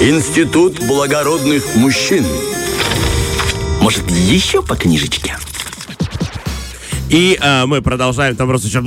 Институт благородных мужчин. Может, еще по книжечке? И э, мы продолжаем там просто еще...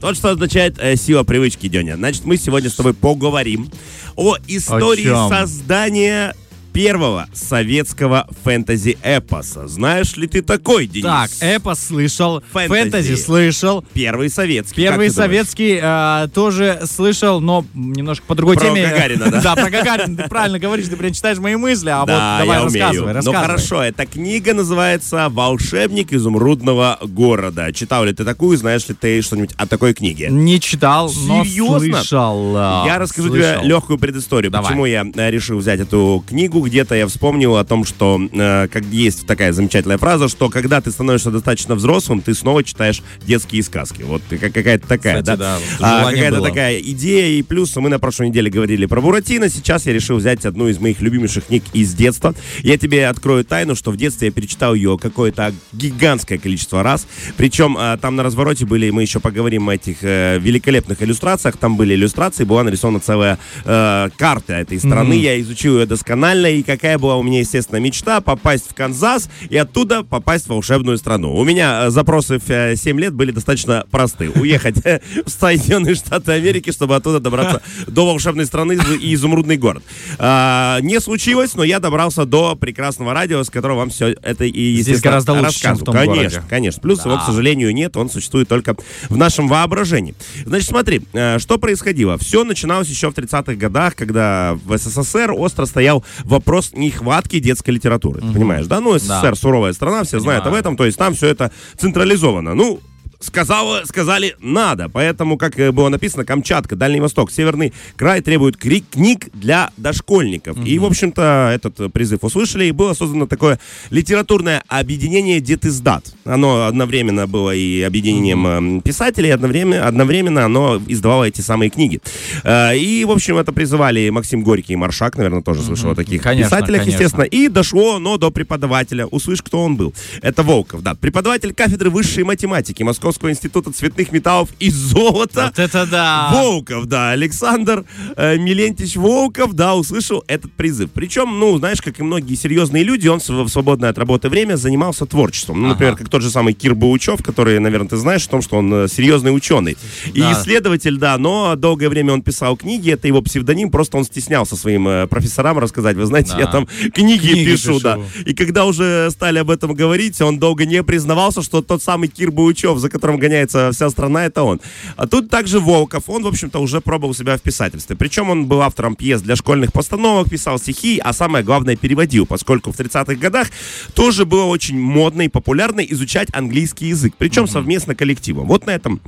Вот что означает э, сила привычки, Деня. Значит, мы сегодня с тобой поговорим о истории О создания первого советского фэнтези-эпоса. Знаешь ли ты такой, Денис? Так, эпос слышал, Фэнтези. фэнтези, слышал. Первый советский. Первый советский э, тоже слышал, но немножко по другой Про теме. Гагарина, да? Да, про Гагарина. Ты правильно говоришь, ты прям читаешь мои мысли, а вот давай рассказывай, умею. рассказывай. Ну хорошо, эта книга называется «Волшебник изумрудного города». Читал ли ты такую, знаешь ли ты что-нибудь о такой книге? Не читал, но слышал. Я расскажу тебе легкую предысторию, почему я э, решил взять эту книгу. Где-то я вспомнил о том, что э, как есть такая замечательная фраза, что когда ты становишься достаточно взрослым, ты снова читаешь детские сказки. Вот какая-то такая, Кстати, да? да, А, какая-то было. такая идея. И плюс мы на прошлой неделе говорили про Буратино. Сейчас я решил взять одну из моих любимейших книг из детства. Я тебе открою тайну, что в детстве я перечитал ее какое-то гигантское количество раз. Причем а, там на развороте были, мы еще поговорим о этих э, великолепных иллюстрациях. Там были иллюстрации, была нарисована целая э, карта этой страны. Я изучил ее досконально. И какая была у меня, естественно, мечта попасть в Канзас и оттуда попасть в волшебную страну. У меня э, запросы в э, 7 лет были достаточно просты. Уехать э, в Соединенные Штаты Америки, чтобы оттуда добраться до волшебной страны и изумрудный город. А, Не случилось, но я добрался до прекрасного радио, с которого вам все это и естественно, гораздо лучше, чем в том Конечно, городе. конечно. Плюс его, к сожалению, нет, он существует только в нашем воображении. Значит, смотри, э, что происходило. Все начиналось еще в 30-х годах, когда в СССР остро стоял вопрос нехватки детской литературы. Ты понимаешь, да? Ну, СССР суровая страна, все знают об этом, то есть там все это централизовано. Ну, Сказала, сказали, надо. Поэтому, как э, было написано, Камчатка, Дальний Восток, Северный край требуют книг для дошкольников. И, в общем-то, этот призыв услышали, и было создано такое литературное объединение Детиздат. Оно одновременно было и объединением эм, писателей, одновременно, одновременно оно издавало эти самые книги. Э, И, в общем, это призывали Максим Горький и Маршак, наверное, тоже слышал о таких Конечно, писателях, конечно. естественно. И дошло оно до преподавателя. Услышь, кто он был. Это Волков, да. Преподаватель кафедры высшей математики Московского института цветных металлов и золота. Вот это да! Волков, да, Александр э, Милентич Волков, да, услышал этот призыв. Причем, ну, знаешь, как и многие серьезные люди, он в свободное от работы время занимался творчеством. Ну, например, как тот же самый Кир Баучев, который, наверное, ты знаешь о том, что он э, серьезный ученый. И Да. исследователь, да, но долгое время он писал книги, это его псевдоним, просто он стеснялся своим э, профессорам рассказать, вы знаете, Да. я там книги, Книги пишу, пишу. да. И когда уже стали об этом говорить, он долго не признавался, что тот самый Кир Баучев, за которым гоняется вся страна, это он. А тут также Волков, он, в общем-то, уже пробовал себя в писательстве. Причем он был автором пьес для школьных постановок, писал стихи, а самое главное, переводил, поскольку в 30-х годах тоже было очень модно и популярно изучать английский язык, причем совместно коллективом. Вот на этом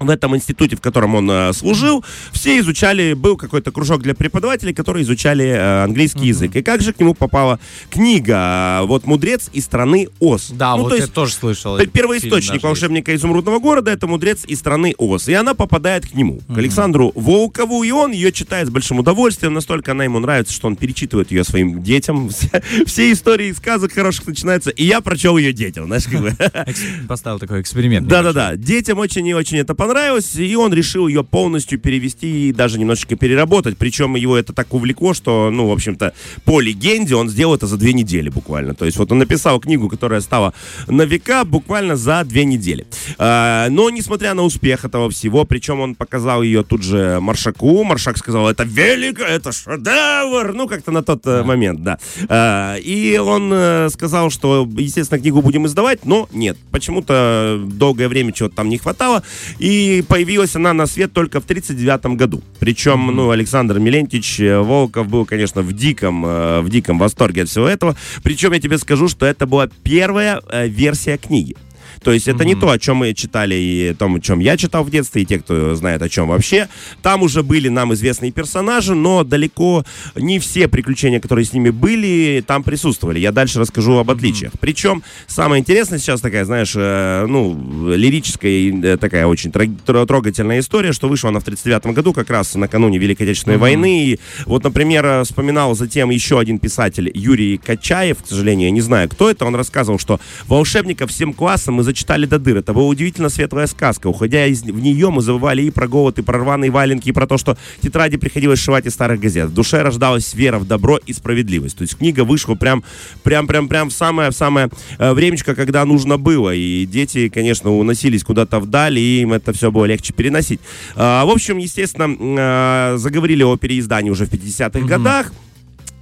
в этом институте, в котором он э, служил, все изучали, был какой-то кружок для преподавателей, которые изучали э, английский язык. И как же к нему попала книга, э, вот «Мудрец из страны Оз». Да, Ну, вот то я есть тоже слышал. Первоисточник волшебника изумрудного города это мудрец из страны Оз. И она попадает к нему, к Александру Волкову, и он ее читает с большим удовольствием. Настолько она ему нравится, что он перечитывает ее своим детям. Все, все истории сказок хороших начинаются. И я прочел ее детям. Знаешь, как бы. есть. Поставил такой эксперимент. Да-да-да, детям очень и очень это понравилось, и он решил ее полностью перевести и даже немножечко переработать. Причем его это так увлекло, что, ну, в общем-то, по легенде он сделал это за две недели буквально. То есть вот он написал книгу, которая стала на века буквально за две недели. А, но, несмотря на успех этого всего, причем он показал ее тут же Маршаку, Маршак сказал, это велико, это шедевр, ну, как-то на тот э, момент, да. А, и он э, сказал, что, естественно, книгу будем издавать, но нет. Почему-то долгое время чего-то там не хватало, и появилась она на свет только в 1939 году. Причем, ну, Александр Милентич э, Волков был, конечно, в диком, э, в диком восторге от всего этого. Причем я тебе скажу, что это была первая э, версия книги. То есть это не то, о чем мы читали и о том, о чем я читал в детстве, и те, кто знает о чем вообще. Там уже были нам известные персонажи, но далеко не все приключения, которые с ними были, там присутствовали. Я дальше расскажу об отличиях. Причем самое интересное сейчас такая, знаешь, э, ну, лирическая и э, такая очень трог- тро- трогательная история, что вышла она в 1939 году, как раз накануне Великой Отечественной войны. И вот, например, э, вспоминал затем еще один писатель Юрий Качаев, к сожалению, я не знаю, кто это, он рассказывал, что волшебников всем классом мы зачитали до дыр. Это была удивительно светлая сказка. Уходя из, в нее, мы забывали и про голод, и про рваные валенки, и про то, что тетради приходилось сшивать из старых газет. В душе рождалась вера в добро и справедливость. То есть книга вышла прям, прям, прям, прям в самое, в самое э, времечко, когда нужно было. И дети, конечно, уносились куда-то вдаль, и им это все было легче переносить. А, в общем, естественно, э, заговорили о переиздании уже в 50-х mm-hmm. годах.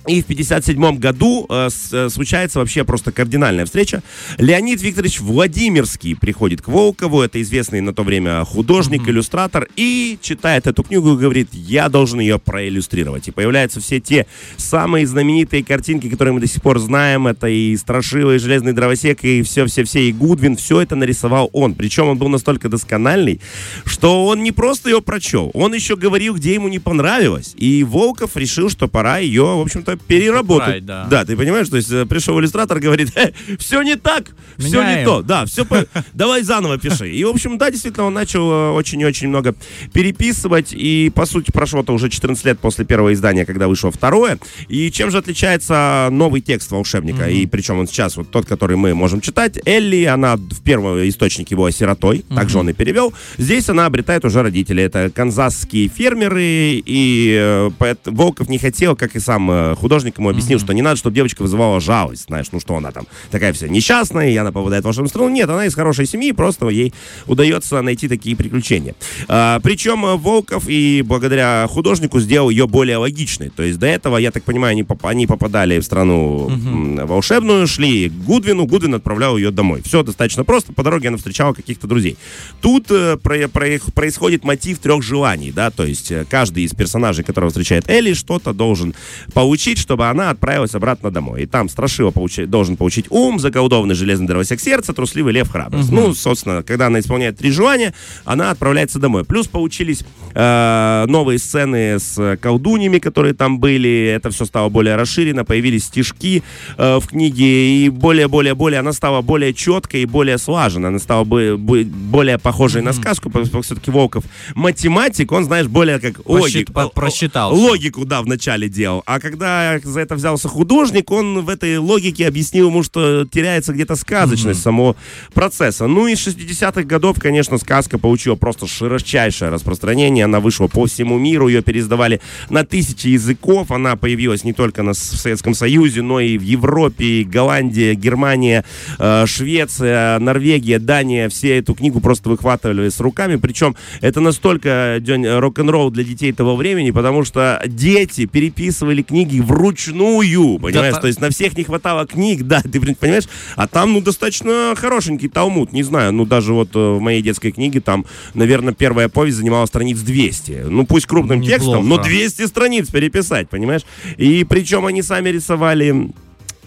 И в 57 году э, э, случается вообще просто кардинальная встреча. Леонид Викторович Владимирский приходит к Волкову, это известный на то время художник, mm-hmm. иллюстратор, и читает эту книгу и говорит, я должен ее проиллюстрировать. И появляются все те самые знаменитые картинки, которые мы до сих пор знаем. Это и Страшила, и Железный Дровосек, и все-все-все, и Гудвин. Все это нарисовал он. Причем он был настолько доскональный, что он не просто ее прочел, он еще говорил, где ему не понравилось. И Волков решил, что пора ее, в общем-то, переработать. Right, да. да, ты понимаешь, то есть э, пришел иллюстратор, говорит, э, все не так, все не то, да, все, по... давай заново пиши. И, в общем, да, действительно, он начал э, очень-очень много переписывать, и, по сути, прошло-то уже 14 лет после первого издания, когда вышло второе. И чем же отличается новый текст волшебника, mm-hmm. и причем он сейчас, вот тот, который мы можем читать, Элли, она в первом источнике его сиротой, mm-hmm. также он и перевел. Здесь она обретает уже родителей, это канзасские фермеры, и э, Волков не хотел, как и сам художник, ему объяснил, mm-hmm. что не надо, чтобы девочка вызывала жалость, знаешь, ну что она там такая вся несчастная, и она попадает в волшебную страну. Нет, она из хорошей семьи, просто ей удается найти такие приключения. А, причем э, Волков и благодаря художнику сделал ее более логичной. То есть до этого, я так понимаю, они, поп- они попадали в страну mm-hmm. волшебную, шли к Гудвину, Гудвин отправлял ее домой. Все достаточно просто, по дороге она встречала каких-то друзей. Тут э, про, про, происходит мотив трех желаний, да, то есть э, каждый из персонажей, которого встречает Элли, что-то должен получить, получить, чтобы она отправилась обратно домой. И там Страшила получи, должен получить ум, заколдованный железный дровосек сердца, трусливый лев храбрость. Угу. Ну, собственно, когда она исполняет три желания, она отправляется домой. Плюс получились э, новые сцены с колдуньями, которые там были. Это все стало более расширено. Появились стишки э, в книге. И более-более-более она стала более четкой и более слаженной. Она стала бы, более похожей mm на сказку, поскольку все-таки Волков математик, он, знаешь, более как логик, просчитал. Логику, да, вначале делал. А когда за это взялся художник, он в этой логике объяснил ему, что теряется где-то сказочность mm-hmm. самого процесса. Ну и 60-х годов, конечно, сказка получила просто широчайшее распространение. Она вышла по всему миру, ее переиздавали на тысячи языков. Она появилась не только на, в Советском Союзе, но и в Европе, Голландия, Германия, э, Швеция, Норвегия, Дания. Все эту книгу просто выхватывали с руками. Причем это настолько день рок-н-ролл для детей того времени, потому что дети переписывали книги вручную, понимаешь? Да, То есть на всех не хватало книг, да, ты понимаешь? А там, ну, достаточно хорошенький талмуд, не знаю, ну, даже вот э, в моей детской книге там, наверное, первая повесть занимала страниц 200. Ну, пусть крупным Неплохо. текстом, но 200 страниц переписать, понимаешь? И причем они сами рисовали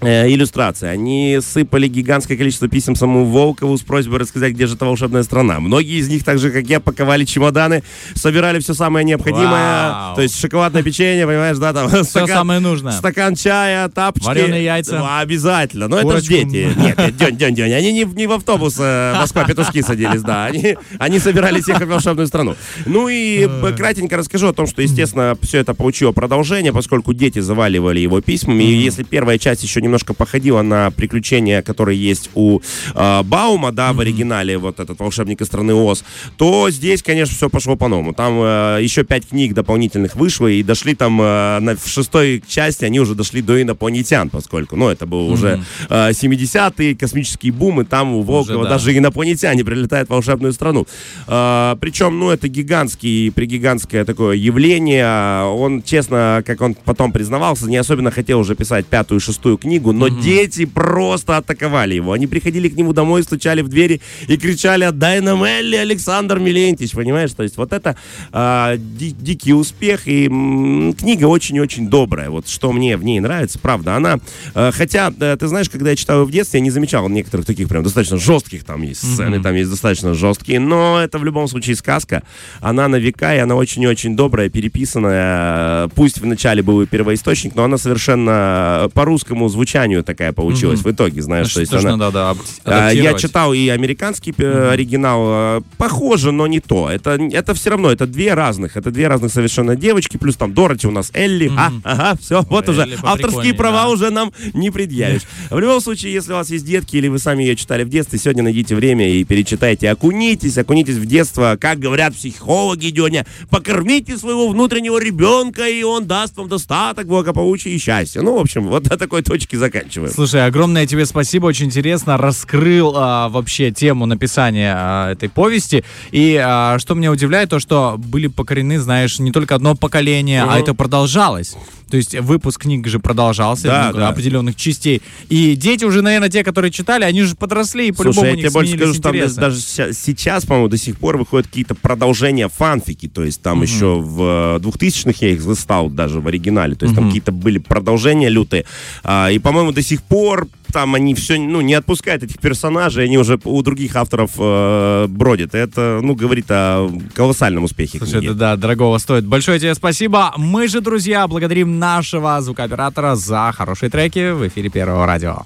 иллюстрации. Они сыпали гигантское количество писем самому Волкову с просьбой рассказать, где же эта волшебная страна. Многие из них, так же, как я, паковали чемоданы, собирали все самое необходимое. Вау. То есть шоколадное печенье, понимаешь, да, там все стакан, самое нужное. Стакан чая, тапочки. Вареные яйца. Ну, обязательно. Но Курочку. это же дети. Нет, нет, день, день, день. Они не, не в автобус э, Москва-Петушки садились, да. Они, они собирались ехать в волшебную страну. Ну и кратенько расскажу о том, что, естественно, все это получило продолжение, поскольку дети заваливали его письмами. И если первая часть еще не немножко походила на приключения, которые есть у э, Баума, да, mm-hmm. в оригинале, вот этот волшебник из страны Оз, то здесь, конечно, все пошло по-новому. Там э, еще пять книг дополнительных вышло, и дошли там э, на, в шестой части, они уже дошли до инопланетян, поскольку, ну, это был mm-hmm. уже э, 70-е, космический бум, и там у Волкова уже, да. даже инопланетяне прилетают в волшебную страну. Э, причем, ну, это гигантский, пригигантское такое явление. Он, честно, как он потом признавался, не особенно хотел уже писать пятую и шестую книгу, книгу, но угу. дети просто атаковали его. Они приходили к нему домой, стучали в двери и кричали «Отдай нам Элли, Александр Милентьевич!» Понимаешь? То есть вот это э, ди- дикий успех, и м- книга очень-очень добрая. Вот что мне в ней нравится, правда. Она, э, хотя, э, ты знаешь, когда я читал ее в детстве, я не замечал некоторых таких прям достаточно жестких там есть сцены, mm там есть достаточно жесткие, но это в любом случае сказка. Она на века, и она очень-очень добрая, переписанная. Пусть вначале был первоисточник, но она совершенно по-русскому звучит умолчанию такая получилась в итоге, знаешь. Ну, то есть она- надо, да, а, Я читал и американский э, оригинал. э, Похоже, но не то. Это, это все равно, это две разных. Это две разных совершенно девочки. Плюс там Дороти у нас Элли. А, ага, все, вот уже. Элли Авторские права да. уже нам не предъявишь. В любом случае, если у вас есть детки или вы сами ее читали в детстве, сегодня найдите время и перечитайте. Окунитесь, окунитесь в детство. Как говорят психологи, Деня, покормите своего внутреннего ребенка, и он даст вам достаток, благополучия и счастья. Ну, в общем, вот до такой точки заканчиваем. Слушай, огромное тебе спасибо, очень интересно раскрыл а, вообще тему написания а, этой повести. И а, что меня удивляет, то что были покорены, знаешь, не только одно поколение, а Мгм. это продолжалось. То есть выпуск книг же продолжался, Да, да. определенных частей. И дети уже, наверное, те, которые читали, они же подросли, и по-любому Слушай, я тебе больше скажу, что там даже сейчас, по-моему, до сих пор выходят какие-то продолжения фанфики. То есть там еще в э, 2000-х я их застал даже в оригинале. То есть там какие-то были продолжения лютые. А, и, по-моему, до сих пор там они все, ну, не отпускают этих персонажей, они уже у других авторов э, бродят. Это, ну, говорит о колоссальном успехе Слушай, книги. это да, дорогого стоит. Большое тебе спасибо. Мы же, друзья, благодарим нашего звукооператора за хорошие треки в эфире Первого радио.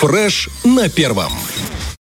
Фреш на первом.